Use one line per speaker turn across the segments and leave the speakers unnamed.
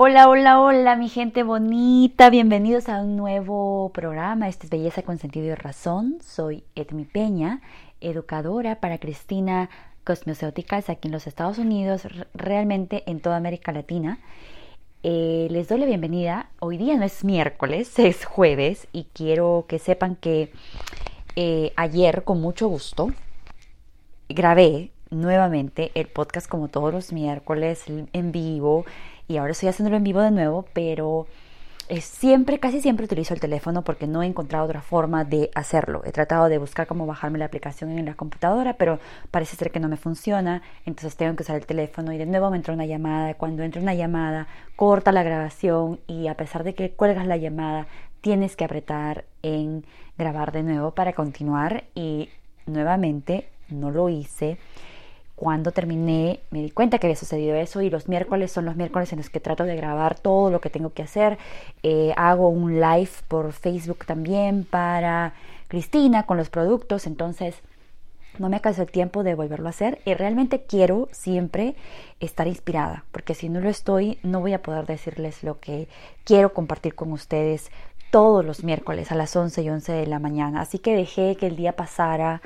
Hola, hola, hola, mi gente bonita. Bienvenidos a un nuevo programa. Este es Belleza con Sentido y Razón. Soy Edmi Peña, educadora para Cristina Cosmecéuticas aquí en los Estados Unidos, realmente en toda América Latina. Eh, les doy la bienvenida. Hoy día no es miércoles, es jueves y quiero que sepan que eh, ayer, con mucho gusto, grabé nuevamente el podcast como todos los miércoles en vivo y ahora estoy haciéndolo en vivo de nuevo, pero siempre, casi siempre utilizo el teléfono porque no he encontrado otra forma de hacerlo. He tratado de buscar cómo bajarme la aplicación en la computadora, pero parece ser que no me funciona, entonces tengo que usar el teléfono y de nuevo me entra una llamada. Cuando entra una llamada, corta la grabación y a pesar de que cuelgas la llamada, tienes que apretar en grabar de nuevo para continuar y nuevamente no lo hice cuando terminé me di cuenta que había sucedido eso y los miércoles son los miércoles en los que trato de grabar todo lo que tengo que hacer. Eh, hago un live por Facebook también para Cristina con los productos, entonces no me alcanzó el tiempo de volverlo a hacer y realmente quiero siempre estar inspirada, porque si no lo estoy no voy a poder decirles lo que quiero compartir con ustedes todos los miércoles a las 11 y 11 de la mañana. Así que dejé que el día pasara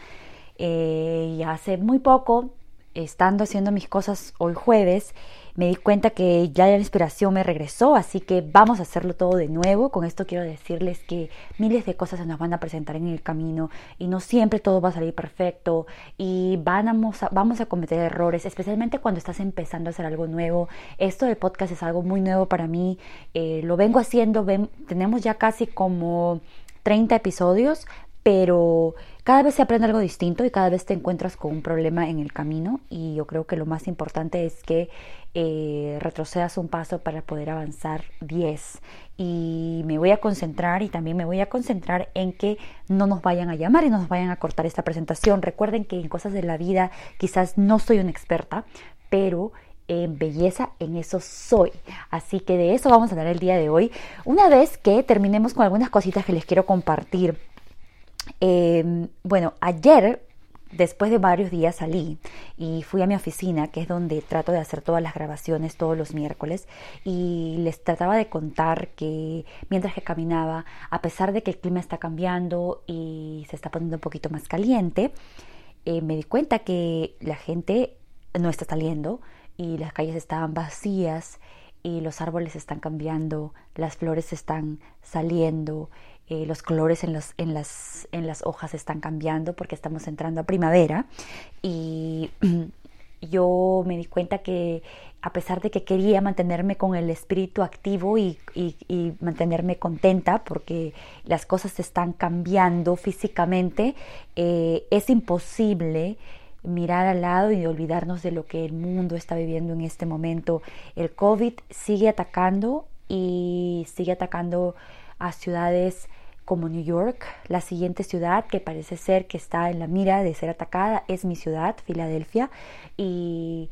eh, y hace muy poco estando haciendo mis cosas hoy jueves, me di cuenta que ya la inspiración me regresó, así que vamos a hacerlo todo de nuevo. Con esto quiero decirles que miles de cosas se nos van a presentar en el camino y no siempre todo va a salir perfecto y vamos a, cometer errores, especialmente cuando estás empezando a hacer algo nuevo. Esto del podcast es algo muy nuevo para mí, eh, lo vengo haciendo, tenemos ya casi como 30 episodios, pero cada vez se aprende algo distinto y cada vez te encuentras con un problema en el camino y yo creo que lo más importante es que eh, retrocedas un paso para poder avanzar 10 y me voy a concentrar y también me voy a concentrar en que no nos vayan a llamar y no nos vayan a cortar esta presentación. Recuerden que en cosas de la vida quizás no soy una experta, pero en belleza, en eso soy. Así que de eso vamos a hablar el día de hoy. Una vez que terminemos con algunas cositas que les quiero compartir Em, bueno, ayer, después de varios días, salí y fui a mi oficina, que es donde trato de hacer todas las grabaciones todos los miércoles, y les trataba de contar que mientras que caminaba, a pesar de que el clima está cambiando y se está poniendo un poquito más caliente, eh, me di cuenta que la gente no está saliendo y las calles estaban vacías y los árboles están cambiando, las flores están saliendo eh, los colores en, en, las, en las hojas están cambiando porque estamos entrando a primavera y yo me di cuenta que a pesar de que quería mantenerme con el espíritu activo y, mantenerme contenta porque las cosas están cambiando físicamente, eh, es imposible mirar al lado y olvidarnos de lo que el mundo está viviendo en este momento. El COVID sigue atacando y sigue atacando a ciudades como New York. La siguiente ciudad que parece ser que está en la mira de ser atacada es mi ciudad, Filadelfia, y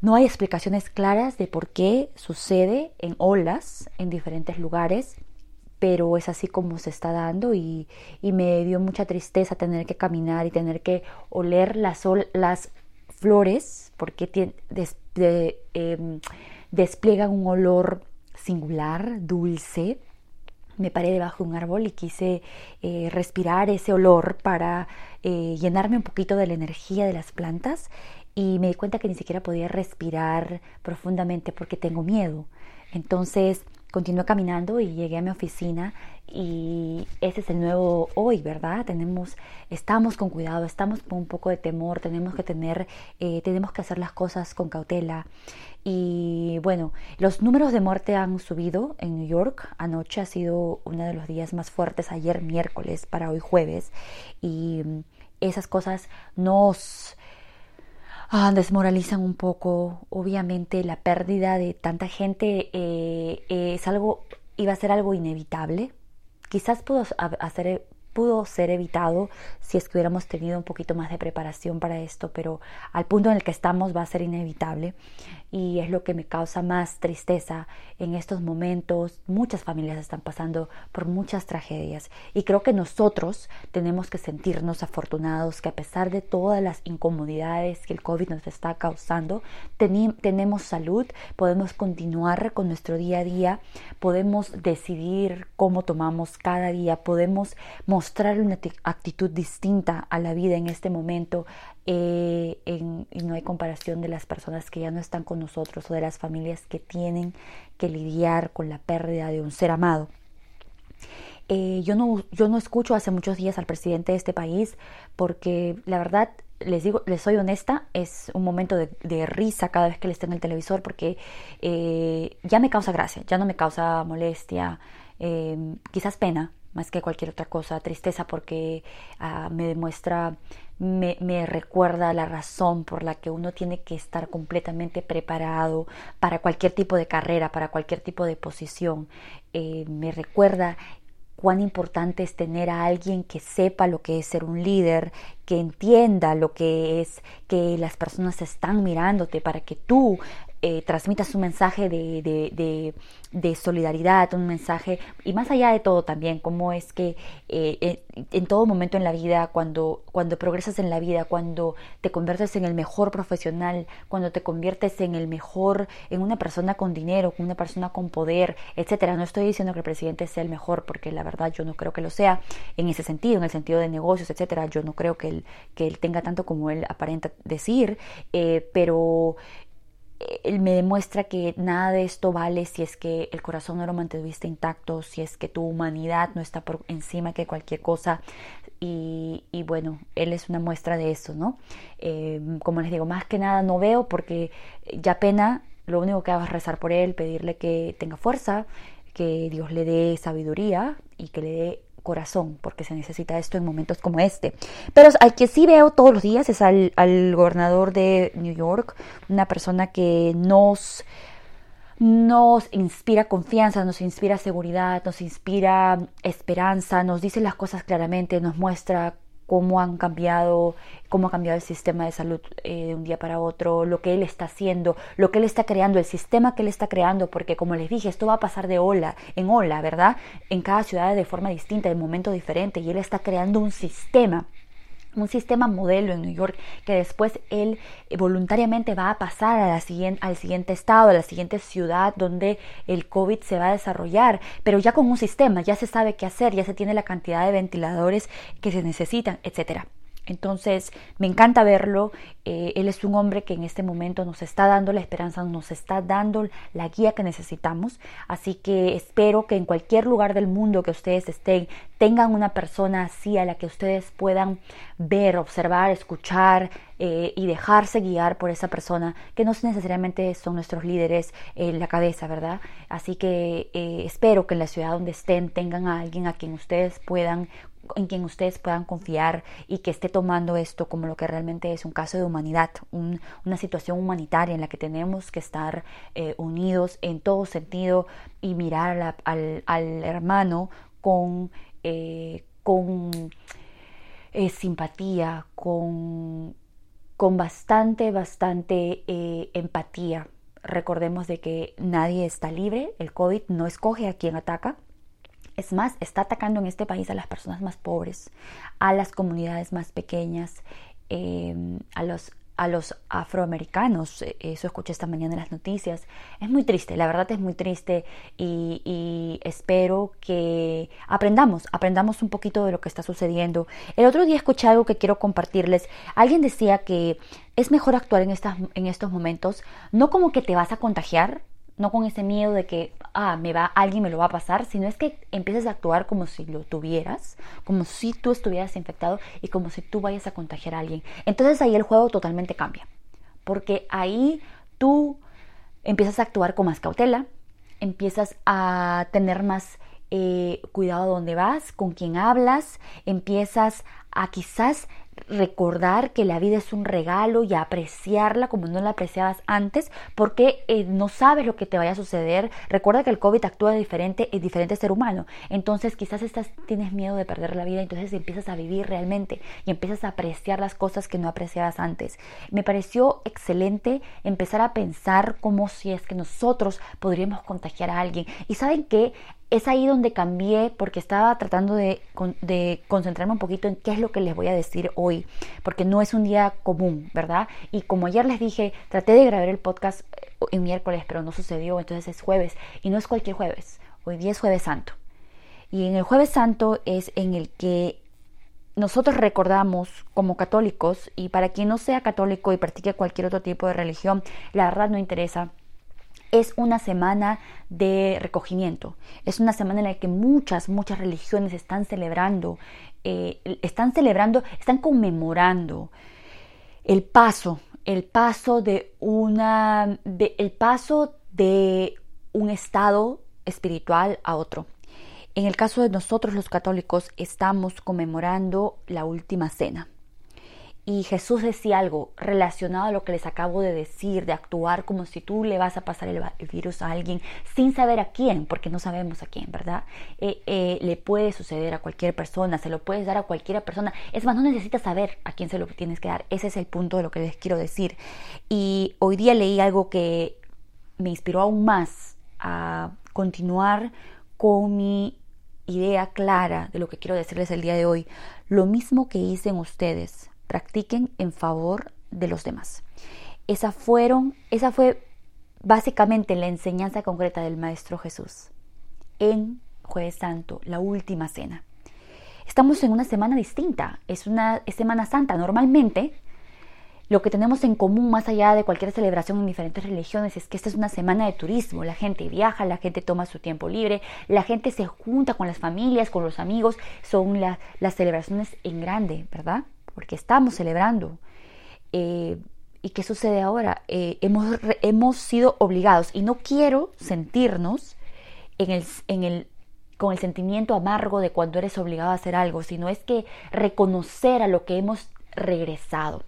no hay explicaciones claras de por qué sucede en olas en diferentes lugares, pero es así como se está dando y, me dio mucha tristeza tener que caminar y tener que oler las, las flores porque em, despliegan un olor singular, dulce me paré debajo de un árbol y quise eh, respirar ese olor para eh, llenarme un poquito de la energía de las plantas y me di cuenta que ni siquiera podía respirar profundamente porque tengo miedo. Entonces continué caminando y llegué a mi oficina y ese es el nuevo hoy, ¿verdad? Tenemos, estamos con cuidado, estamos con un poco de temor, tenemos que tener, eh, tenemos que hacer las cosas con cautela. Y bueno, los números de muerte han subido en New York. Anoche ha sido uno de los días más fuertes, ayer miércoles para hoy jueves. Y esas cosas nos ah, desmoralizan un poco. Obviamente la pérdida de tanta gente eh, es algo, iba a ser algo inevitable. Quizás pudo hacer, pudo ser evitado si es que hubiéramos tenido un poquito más de preparación para esto, pero al punto en el que estamos va a ser inevitable y es lo que me causa más tristeza en estos momentos. Muchas familias están pasando por muchas tragedias y creo que nosotros tenemos que sentirnos afortunados que a pesar de todas las incomodidades que el COVID nos está causando, tenemos salud, podemos continuar con nuestro día a día, podemos decidir cómo tomamos cada día, podemos mostrar una actitud distinta a la vida en este momento eh, y no hay comparación de las personas que ya no están con nosotros o de las familias que tienen que lidiar con la pérdida de un ser amado. Eh, yo, no, yo no escucho hace muchos días al presidente de este país porque la verdad les digo, les soy honesta, es un momento de, risa cada vez que le esté en el televisor porque eh, ya me causa gracia, ya no me causa molestia, quizás pena, más que cualquier otra cosa, tristeza porque ah, me demuestra, me, recuerda la razón por la que uno tiene que estar completamente preparado para cualquier tipo de carrera, para cualquier tipo de posición. Eh, me recuerda cuán importante es tener a alguien que sepa lo que es ser un líder, que entienda lo que es que las personas están mirándote para que tú eh, transmitas un mensaje de, solidaridad, un mensaje, y más allá de todo también, cómo es que eh, eh, en todo momento en la vida, cuando, cuando progresas en la vida, cuando te conviertes en el mejor profesional, cuando te conviertes en el mejor, en una persona con dinero, una persona con poder, etcétera. No estoy diciendo que el presidente sea el mejor, porque la verdad yo no creo que lo sea en ese sentido, en el sentido de negocios, etcétera. Yo no creo que él, que él tenga tanto como él aparenta decir, pero él me demuestra que nada de esto vale si es que el corazón no lo mantuviste intacto, si es que tu humanidad no está por encima que cualquier cosa. Y, bueno, él es una muestra de eso, ¿no? Eh, como les digo, más que nada no veo porque ya pena, lo único que hago es rezar por él, pedirle que tenga fuerza, que Dios le dé sabiduría y que le dé corazón, porque se necesita esto en momentos como este. Pero al que sí veo todos los días es al, gobernador de New York, una persona que nos nos inspira confianza, nos inspira seguridad, nos inspira esperanza, nos dice las cosas claramente, nos muestra cómo han cambiado, cómo ha cambiado el sistema de salud eh, de un día para otro, lo que él está haciendo, lo que él está creando, el sistema que él está creando, porque como les dije, esto va a pasar de ola en ola, ¿verdad? En cada ciudad de forma distinta, de momento diferente, y él está creando un sistema un sistema modelo en New York que después él eh, voluntariamente va a pasar a la siguiente, al siguiente estado, a la siguiente ciudad donde el COVID se va a desarrollar, pero ya con un sistema, ya se sabe qué hacer, ya se tiene la cantidad de ventiladores que se necesitan, etcétera. Entonces, me encanta verlo. Eh, él es un hombre que en este momento nos está dando la esperanza, nos está dando la guía que necesitamos. Así que espero que en cualquier lugar del mundo que ustedes estén, tengan una persona así a la que ustedes puedan ver, observar, escuchar eh, y dejarse guiar por esa persona, que no necesariamente son nuestros líderes en la cabeza, ¿verdad? Así que eh, espero que en la ciudad donde estén tengan a alguien a quien ustedes puedan en quien ustedes puedan confiar y que esté tomando esto como lo que realmente es un caso de humanidad, una situación humanitaria en la que tenemos que estar eh, unidos en todo sentido y mirar al, hermano con, eh, con eh, simpatía, con, con bastante, bastante empatía. Recordemos de que nadie está libre, el COVID no escoge a quien ataca, es más, está atacando en este país a las personas más pobres, a las comunidades más pequeñas, em, a los a los afroamericanos. E, eso escuché esta mañana en las noticias. Es muy triste, la verdad es muy triste y, y, espero que aprendamos, aprendamos un poquito de lo que está sucediendo. El otro día escuché algo que quiero compartirles. Alguien decía que es mejor actuar en, estas, en estos momentos, no como que te vas a contagiar, no con ese miedo de que ah, me va, alguien me lo va a pasar, sino es que empieces a actuar como si lo tuvieras, como si tú estuvieras infectado y como si tú vayas a contagiar a alguien. Entonces ahí el juego totalmente cambia, porque ahí tú empiezas a actuar con más cautela, empiezas a tener más eh, cuidado donde vas, con quién hablas, empiezas a quizás recordar que la vida es un regalo y apreciarla como no la apreciabas antes, porque eh, no sabes lo que te vaya a suceder. Recuerda que el COVID actúa diferente en diferente ser humano. Entonces quizás estás, tienes miedo de perder la vida, entonces empiezas a vivir realmente y empiezas a apreciar las cosas que no apreciabas antes. Me pareció excelente empezar a pensar como si es que nosotros podríamos contagiar a alguien. Y saben que es ahí donde cambié porque estaba tratando de, concentrarme un poquito en qué es lo que les voy a decir hoy, porque no es un día común, ¿verdad? Y como ayer les dije, traté de grabar el podcast eh, en miércoles, pero no sucedió, entonces es jueves, y no es cualquier jueves, hoy día es jueves santo. Y en el jueves santo es en el que nosotros recordamos como católicos, y para quien no sea católico y practique cualquier otro tipo de religión, la verdad no interesa, es una semana de recogimiento. Es una semana en la que muchas, muchas religiones están celebrando, eh, están celebrando, están conmemorando el paso, el paso de una, el paso de un estado espiritual a otro. En el caso de nosotros los católicos estamos conmemorando la última cena. Y Jesús decía algo relacionado a lo que les acabo de decir, de actuar como si tú le vas a pasar el, virus a alguien sin saber a quién, porque no sabemos a quién, ¿verdad? Eh, eh, le puede suceder a cualquier persona, se lo puedes dar a cualquier persona. Es más, no necesitas saber a quién se lo tienes que dar. Ese es el punto de lo que les quiero decir. Y hoy día leí algo que me inspiró aún más a continuar con mi idea clara de lo que quiero decirles el día de hoy. Lo mismo que hice ustedes practiquen en favor de los demás. Esa, fueron, esa fue básicamente la enseñanza concreta del Maestro Jesús en Jueves Santo, la última cena. Estamos en una semana distinta, es una Semana Santa. Normalmente lo que tenemos en común más allá de cualquier celebración en diferentes religiones es que esta es una semana de turismo. La gente viaja, la gente toma su tiempo libre, la gente se junta con las familias, con los amigos. Son las celebraciones en grande, ¿verdad? Porque estamos celebrando. Eh, ¿Y qué sucede ahora? Eh, hemos, hemos sido obligados y no quiero sentirnos en el, en el, con el sentimiento amargo de cuando eres obligado a hacer algo, sino es que reconocer a lo que hemos regresado.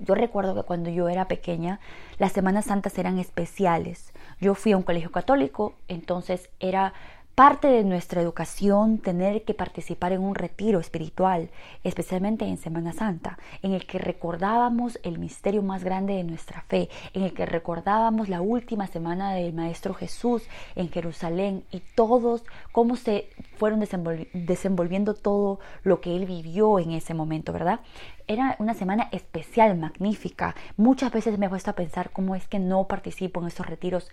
Yo recuerdo que cuando yo era pequeña, las Semanas Santas eran especiales. Yo fui a un colegio católico, entonces era parte de nuestra educación tener que participar en un retiro espiritual, especialmente en Semana Santa, en el que recordábamos el misterio más grande de nuestra fe, en el que recordábamos la última semana del Maestro Jesús en Jerusalén y todos cómo se fueron desenvolviendo todo lo que él vivió en ese momento, ¿verdad? Era una semana especial, magnífica. Muchas veces me he puesto a pensar cómo es que no participo en esos retiros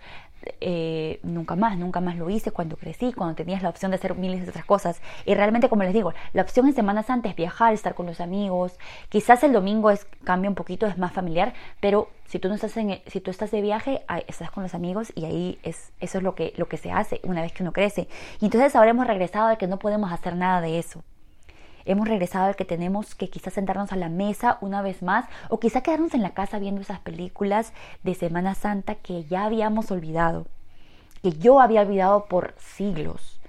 eh, nunca más, nunca más lo hice cuando crecí, cuando tenías la opción de hacer miles de otras cosas. Y realmente, como les digo, la opción en Semana Santa es viajar, estar con los amigos. Quizás el domingo es, cambia un poquito, es más familiar, pero si tú no estás en, si tú estás de viaje, estás con los amigos y ahí es, eso es lo que, lo que se hace una vez que uno crece. Y entonces habremos regresado a que no podemos hacer nada de eso. Hemos regresado al que tenemos que quizás sentarnos a la mesa una vez más o quizá quedarnos en la casa viendo esas películas de Semana Santa que ya habíamos olvidado, que yo había olvidado por siglos.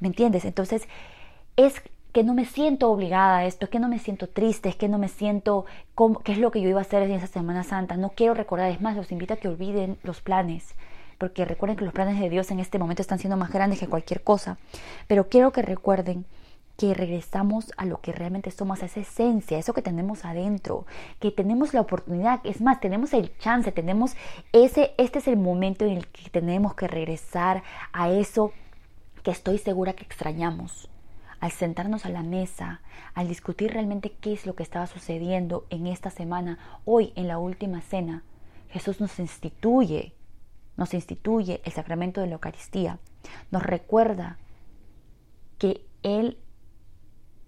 ¿Me entiendes? Entonces es que no me siento obligada a esto, es que no me siento triste, es que no me siento como, qué es lo que yo iba a hacer en esa Semana Santa. No quiero recordar, es más, los invito a que olviden los planes, porque recuerden que los planes de Dios en este momento están siendo más grandes que cualquier cosa. Pero quiero que recuerden que regresamos a lo que realmente somos, a esa esencia, eso que tenemos adentro, que tenemos la oportunidad, es más, tenemos el chance, tenemos ese, este es el momento en el que tenemos que regresar a eso que estoy segura que extrañamos. Al sentarnos a la mesa, al discutir realmente qué es lo que estaba sucediendo en esta semana, hoy en la última cena, Jesús nos instituye, nos instituye el sacramento de la Eucaristía, nos recuerda que Él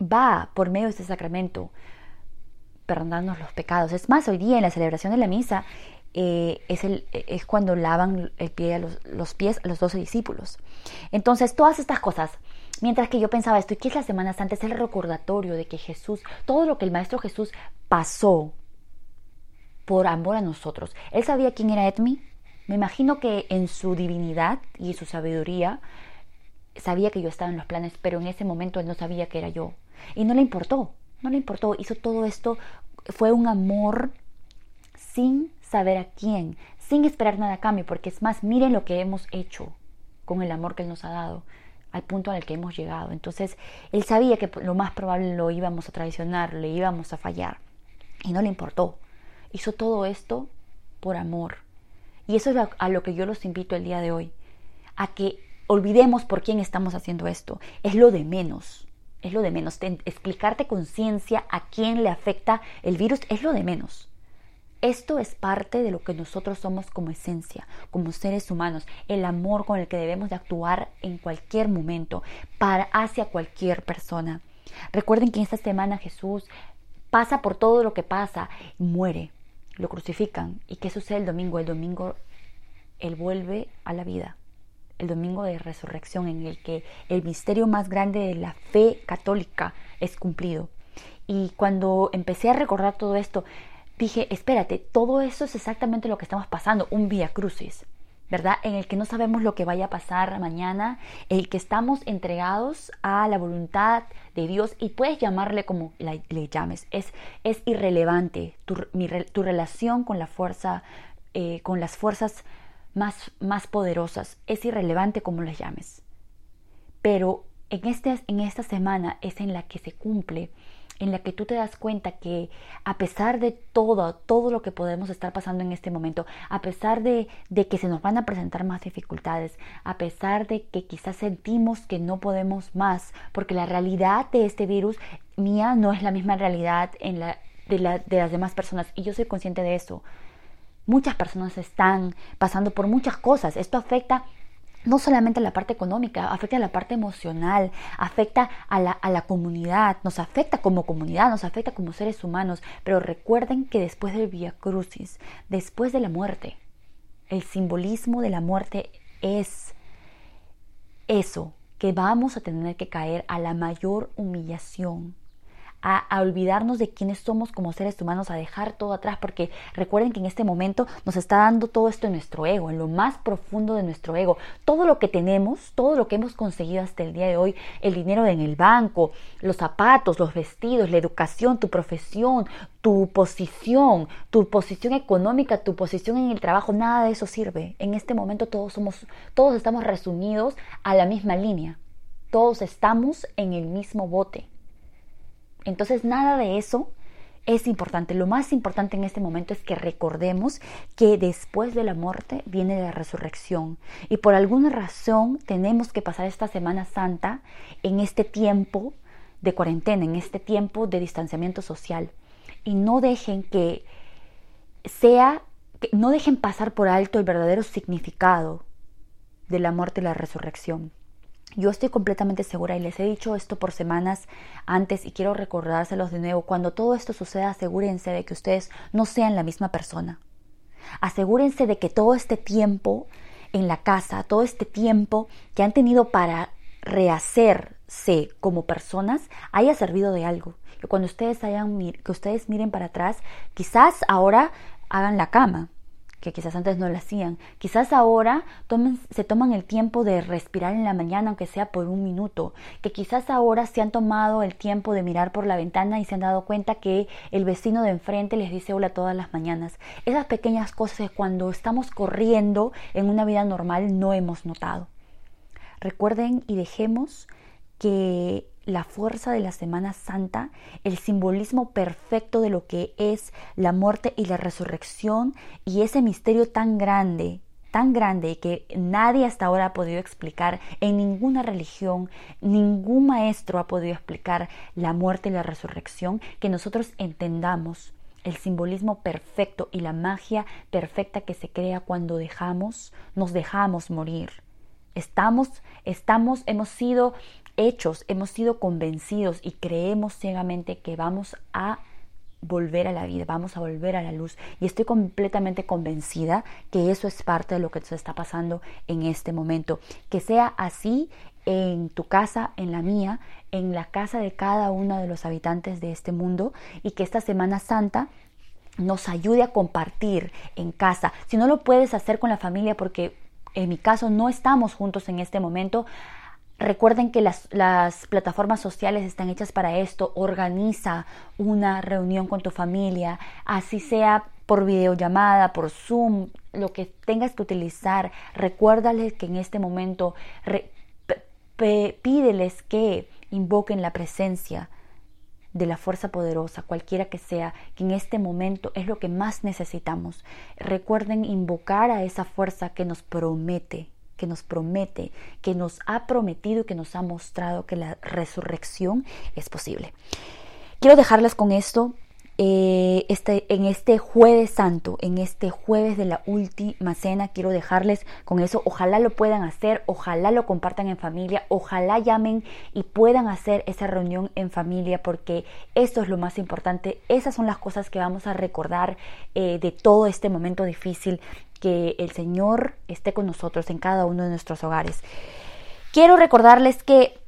va por medio de este sacramento perdonarnos los pecados. Es más, hoy día en la celebración de la misa eh, es, el, es, cuando lavan el pie a los, los, pies a los doce discípulos. Entonces, todas estas cosas, mientras que yo pensaba esto, ¿y qué es la Semana Santa? Es el recordatorio de que Jesús, todo lo que el Maestro Jesús pasó por amor a nosotros. Él sabía quién era Edmi. Me imagino que en su divinidad y su sabiduría sabía que yo estaba en los planes, pero en ese momento él no sabía que era yo. Y no le importó. no le importó, hizo todo esto, fue un amor sin saber a quién, sin esperar nada a cambio, porque es más, miren lo que hemos hecho con el amor que Él nos ha dado, al punto al que hemos llegado. Entonces, Él sabía que lo más probable lo íbamos a traicionar, le íbamos a fallar, y no le importó. Hizo todo esto por amor. Y eso es a lo que yo los invito el día de hoy, a que olvidemos por quién estamos haciendo esto. Es lo de menos, es lo de menos. explicarte con ciencia a quién le afecta el virus es lo de menos. Esto es parte de lo que nosotros somos como esencia, como seres humanos, el amor con el que debemos de actuar en cualquier momento, para hacia cualquier persona. Recuerden que esta semana Jesús pasa por todo lo que pasa, muere, lo crucifican. ¿Y qué sucede el domingo? El domingo Él vuelve a la vida. El domingo de resurrección en el que el misterio más grande de la fe católica es cumplido. Y cuando empecé a recordar todo esto, dije, espérate, todo eso es exactamente lo que estamos pasando, un vía crucis, ¿verdad? En el que no sabemos lo que vaya a pasar mañana, el que estamos entregados a la voluntad de Dios y puedes llamarle como le llames, es, es irrelevante tu, tu, relación con la fuerza, eh, con las fuerzas más, más poderosas, es irrelevante como les llames. Pero en, este, en esta semana es en la que se cumple en la que tú te das cuenta que a pesar de todo, todo lo que podemos estar pasando en este momento, a pesar de, de, que se nos van a presentar más dificultades, a pesar de que quizás sentimos que no podemos más, porque la realidad de este virus mía no es la misma realidad en la, de, la, de las demás personas y yo soy consciente de eso. Muchas personas están pasando por muchas cosas. Esto afecta no solamente la parte económica, afecta a la parte emocional, afecta a la, a la, comunidad, nos afecta como comunidad, nos afecta como seres humanos. Pero recuerden que después del Via Crucis, después de la muerte, el simbolismo de la muerte es eso, que vamos a tener que caer a la mayor humillación a, olvidarnos de quiénes somos como seres humanos, a dejar todo atrás, porque recuerden que en este momento nos está dando todo esto en nuestro ego, en lo más profundo de nuestro ego. Todo lo que tenemos, todo lo que hemos conseguido hasta el día de hoy, el dinero en el banco, los zapatos, los vestidos, la educación, tu profesión, tu posición, tu posición económica, tu posición en el trabajo, nada de eso sirve. En este momento todos somos, todos estamos resumidos a la misma línea. Todos estamos en el mismo bote. Entonces nada de eso es importante. Lo más importante en este momento es que recordemos que después de la muerte viene la resurrección. Y por alguna razón tenemos que pasar esta Semana Santa en este tiempo de cuarentena, en este tiempo de distanciamiento social. Y no dejen que sea, que no dejen pasar por alto el verdadero significado de la muerte y la resurrección. Yo estoy completamente segura y les he dicho esto por semanas antes y quiero recordárselos de nuevo. Cuando todo esto suceda, asegúrense de que ustedes no sean la misma persona. Asegúrense de que todo este tiempo en la casa, todo este tiempo que han tenido para rehacerse como personas, haya servido de algo. Que cuando ustedes hayan, que ustedes miren para atrás, quizás ahora hagan la cama, que quizás antes no lo hacían. Quizás ahora se toman el tiempo de respirar en la mañana, aunque sea por un minuto. Que quizás ahora se han tomado el tiempo de mirar por la ventana y se han dado cuenta que el vecino de enfrente les dice hola todas las mañanas. Esas pequeñas cosas cuando estamos corriendo en una vida normal no hemos notado. Recuerden y dejemos que la fuerza de la Semana Santa, el simbolismo perfecto de lo que es la muerte y la resurrección y ese misterio tan grande, tan grande que nadie hasta ahora ha podido explicar en ninguna religión, ningún maestro ha podido explicar la muerte y la resurrección, que nosotros entendamos el simbolismo perfecto y la magia perfecta que se crea cuando dejamos, nos dejamos morir. Estamos, estamos, hemos sido hechos hemos sido convencidos y creemos ciegamente que vamos a volver a la vida, vamos a volver a la luz. Y estoy completamente convencida que eso es parte de lo que se está pasando en este momento. Que sea así en tu casa, en la mía, en la casa de cada uno de los habitantes de este mundo y que esta Semana Santa nos ayude a compartir en casa. Si no lo puedes hacer con la familia porque en mi caso no estamos juntos en este momento, Recuerden que las, las, plataformas sociales están hechas para esto. Organiza una reunión con tu familia, así sea por videollamada, por Zoom, lo que tengas que utilizar. Recuérdales que en este momento pídeles que invoquen la presencia de la fuerza poderosa, cualquiera que sea, que en este momento es lo que más necesitamos. Recuerden invocar a esa fuerza que nos promete, que nos promete, que nos ha prometido y que nos ha mostrado que la resurrección es posible. Quiero dejarles con esto eh, este, en este jueves santo, en este jueves de la última cena, quiero dejarles con eso. Ojalá lo puedan hacer, ojalá lo compartan en familia, ojalá llamen y puedan hacer esa reunión en familia, porque eso es lo más importante. Esas son las cosas que vamos a recordar eh, de todo este momento difícil. Que el Señor esté con nosotros en cada uno de nuestros hogares. Quiero recordarles que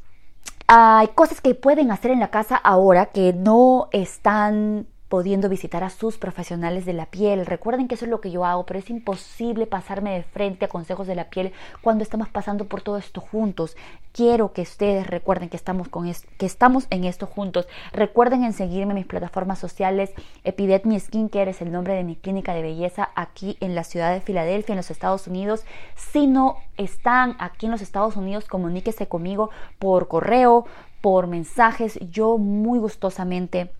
hay cosas que pueden hacer en la casa ahora que no están pudiendo visitar a sus profesionales de la piel. Recuerden que eso es lo que yo hago, pero es imposible pasarme de frente a consejos de la piel cuando estamos pasando por todo esto juntos. Quiero que ustedes recuerden que estamos, con que estamos en esto juntos. Recuerden en seguirme en mis plataformas sociales. Epidet Mi Skincare es el nombre de mi clínica de belleza aquí en la ciudad de Filadelfia, en los Estados Unidos. Si no están aquí en los Estados Unidos, comuníquese conmigo por correo, por mensajes. Yo muy gustosamente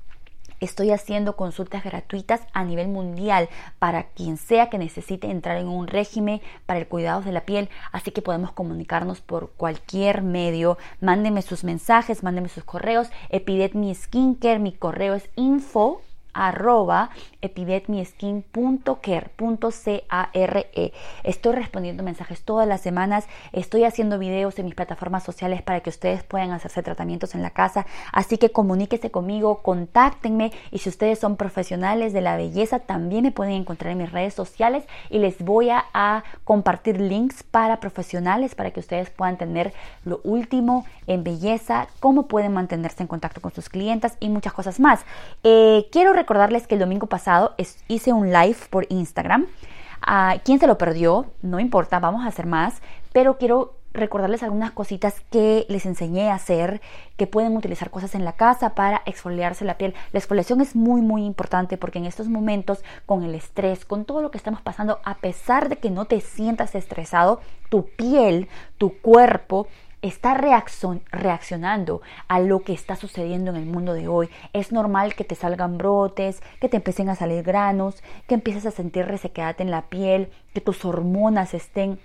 Estoy haciendo consultas gratuitas a nivel mundial para quien sea que necesite entrar en un régimen para el cuidado de la piel, así que podemos comunicarnos por cualquier medio. Mándenme sus mensajes, mándenme sus correos. Epidet mi skincare, mi correo es info arroba epidetmiskin.care.care. Estoy respondiendo mensajes todas las semanas, estoy haciendo videos en mis plataformas sociales para que ustedes puedan hacerse tratamientos en la casa, así que comuníquese conmigo, contáctenme y si ustedes son profesionales de la belleza también me pueden encontrar en mis redes sociales y les voy a, compartir links para profesionales para que ustedes puedan tener lo último en belleza, cómo pueden mantenerse en contacto con sus clientes y muchas cosas más. Eh, quiero recordarles que el domingo pasado hice un live por Instagram. a ah, ¿Quién se lo perdió? No importa, vamos a hacer más, pero quiero recordarles algunas cositas que les enseñé a hacer, que pueden utilizar cosas en la casa para exfoliarse la piel. La exfoliación es muy muy importante porque en estos momentos con el estrés, con todo lo que estamos pasando, a pesar de que no te sientas estresado, tu piel, tu cuerpo está reaccionando a lo que está sucediendo en el mundo de hoy. Es normal que te salgan brotes, que te empiecen a salir granos, que empieces a sentir resequedad en la piel, que tus hormonas estén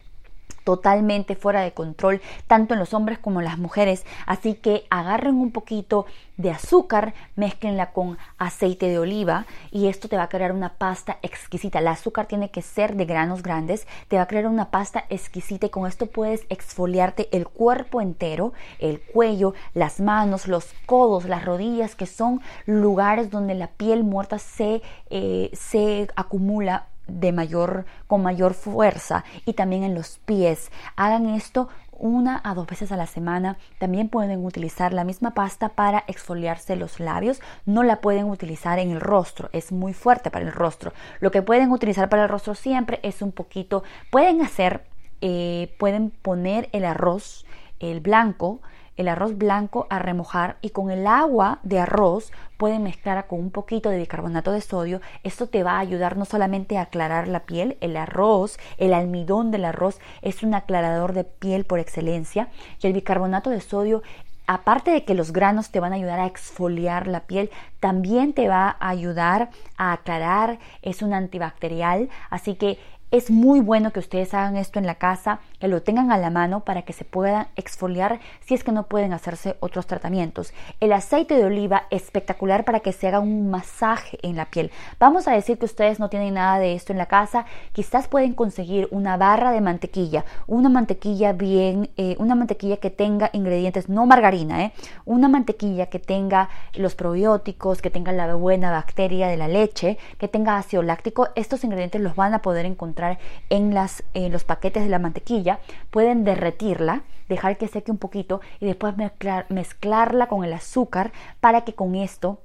totalmente fuera de control, tanto en los hombres como en las mujeres. Así que agarren un poquito de azúcar, mezclenla con aceite de oliva y esto te va a crear una pasta exquisita. El azúcar tiene que ser de granos grandes, te va a crear una pasta exquisita y con esto puedes exfoliarte el cuerpo entero, el cuello, las manos, los codos, las rodillas, que son lugares donde la piel muerta se, eh, se acumula de mayor, con mayor fuerza y también en los pies. Hagan esto una a dos veces a la semana. También pueden utilizar la misma pasta para exfoliarse los labios. No la pueden utilizar en el rostro, es muy fuerte para el rostro. Lo que pueden utilizar para el rostro siempre es un poquito, pueden hacer, eh, pueden poner el arroz, el blanco, el arroz blanco a remojar y con el agua de arroz pueden mezclar con un poquito de bicarbonato de sodio. Esto te va a ayudar no solamente a aclarar la piel, el arroz, el almidón del arroz es un aclarador de piel por excelencia y el bicarbonato de sodio aparte de que los granos te van a ayudar a exfoliar la piel, también te va a ayudar a aclarar, es un antibacterial, así que es muy bueno que ustedes hagan esto en la casa, que lo tengan a la mano para que se puedan exfoliar si es que no pueden hacerse otros tratamientos. El aceite de oliva espectacular para que se haga un masaje en la piel. Vamos a decir que ustedes no tienen nada de esto en la casa, quizás pueden conseguir una barra de mantequilla, una mantequilla bien, eh, una mantequilla que tenga ingredientes, no margarina, eh, una mantequilla que tenga los probióticos, que tenga la buena bacteria de la leche, que tenga ácido láctico. Estos ingredientes los van a poder encontrar en, las, en los paquetes de la mantequilla, pueden derretirla, dejar que seque un poquito y después mezclar, mezclarla con el azúcar para que con esto,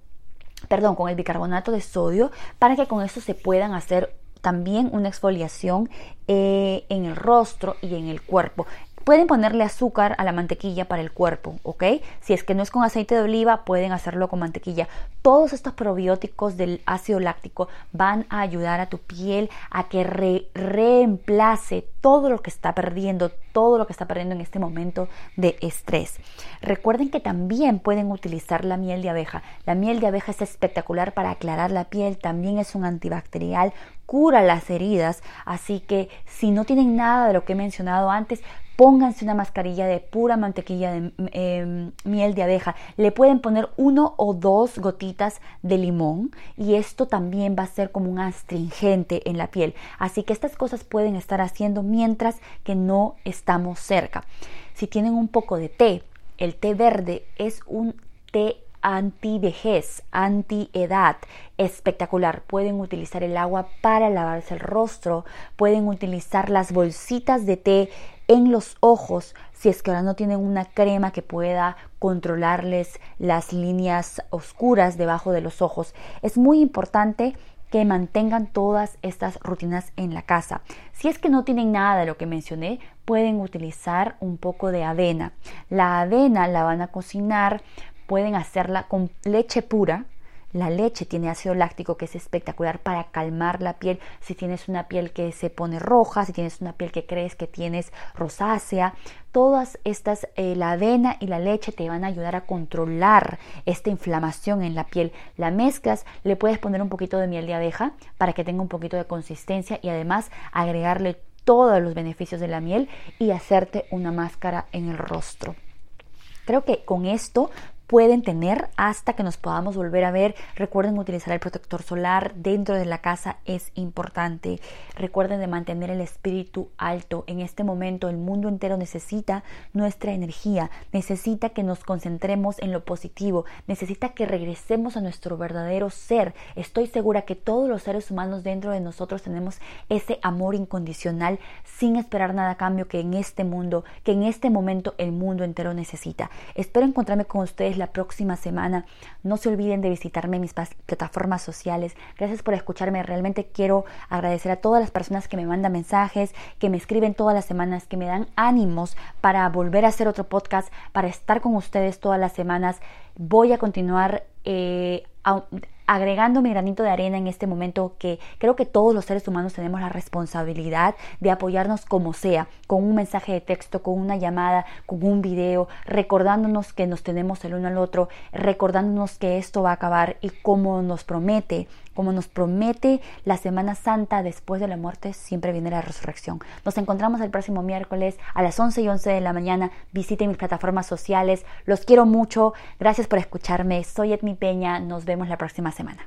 perdón, con el bicarbonato de sodio, para que con esto se puedan hacer también una exfoliación eh, en el rostro y en el cuerpo Pueden ponerle azúcar a la mantequilla para el cuerpo, ¿ok? Si es que no es con aceite de oliva, pueden hacerlo con mantequilla. Todos estos probióticos del ácido láctico van a ayudar a tu piel a que reemplace todo lo que está perdiendo, todo lo que está perdiendo en este momento de estrés. Recuerden que también pueden utilizar la miel de abeja. La miel de abeja es espectacular para aclarar la piel, también es un antibacterial, cura las heridas, así que si no tienen nada de lo que he mencionado antes, pónganse una mascarilla de pura mantequilla de em, miel de abeja. Le pueden poner uno o dos gotitas de limón y esto también va a ser como un astringente en la piel. Así que estas cosas pueden estar haciendo mientras que no estamos cerca. Si tienen un poco de té, el té verde es un té anti-vejez, anti-edad, espectacular. Pueden utilizar el agua para lavarse el rostro, pueden utilizar las bolsitas de té en los ojos si es que ahora no tienen una crema que pueda controlarles las líneas oscuras debajo de los ojos. Es muy importante que mantengan todas estas rutinas en la casa. Si es que no tienen nada de lo que mencioné, pueden utilizar un poco de avena. La avena la van a cocinar, pueden hacerla con leche pura, la leche tiene ácido láctico que es espectacular para calmar la piel. Si tienes una piel que se pone roja, si tienes una piel que crees que tienes rosácea, todas estas, eh, la avena y la leche te van a ayudar a controlar esta inflamación en la piel. La mezclas, le puedes poner un poquito de miel de abeja para que tenga un poquito de consistencia y además agregarle todos los beneficios de la miel y hacerte una máscara en el rostro. Creo que con esto pueden tener hasta que nos podamos volver a ver. Recuerden utilizar el protector solar dentro de la casa es importante. Recuerden de mantener el espíritu alto. En este momento el mundo entero necesita nuestra energía, necesita que nos concentremos en lo positivo, necesita que regresemos a nuestro verdadero ser. Estoy segura que todos los seres humanos dentro de nosotros tenemos ese amor incondicional sin esperar nada a cambio que en este mundo, que en este momento el mundo entero necesita. Espero encontrarme con ustedes la próxima semana. No se olviden de visitarme en mis plataformas sociales. Gracias por escucharme. Realmente quiero agradecer a todas las personas que me mandan mensajes, que me escriben todas las semanas, que me dan ánimos para volver a hacer otro podcast, para estar con ustedes todas las semanas. Voy a continuar eh, agregando mi granito de arena en este momento que creo que todos los seres humanos tenemos la responsabilidad de apoyarnos como sea, con un mensaje de texto, con una llamada, con un video, recordándonos que nos tenemos el uno al otro, recordándonos que esto va a acabar y como nos promete, como nos promete la Semana Santa después de la muerte, siempre viene la resurrección. Nos encontramos el próximo miércoles a las 11 y 11 de la mañana. Visiten mis plataformas sociales. Los quiero mucho. Gracias por escucharme. Soy Edmi Peña. Nos vemos la próxima semana.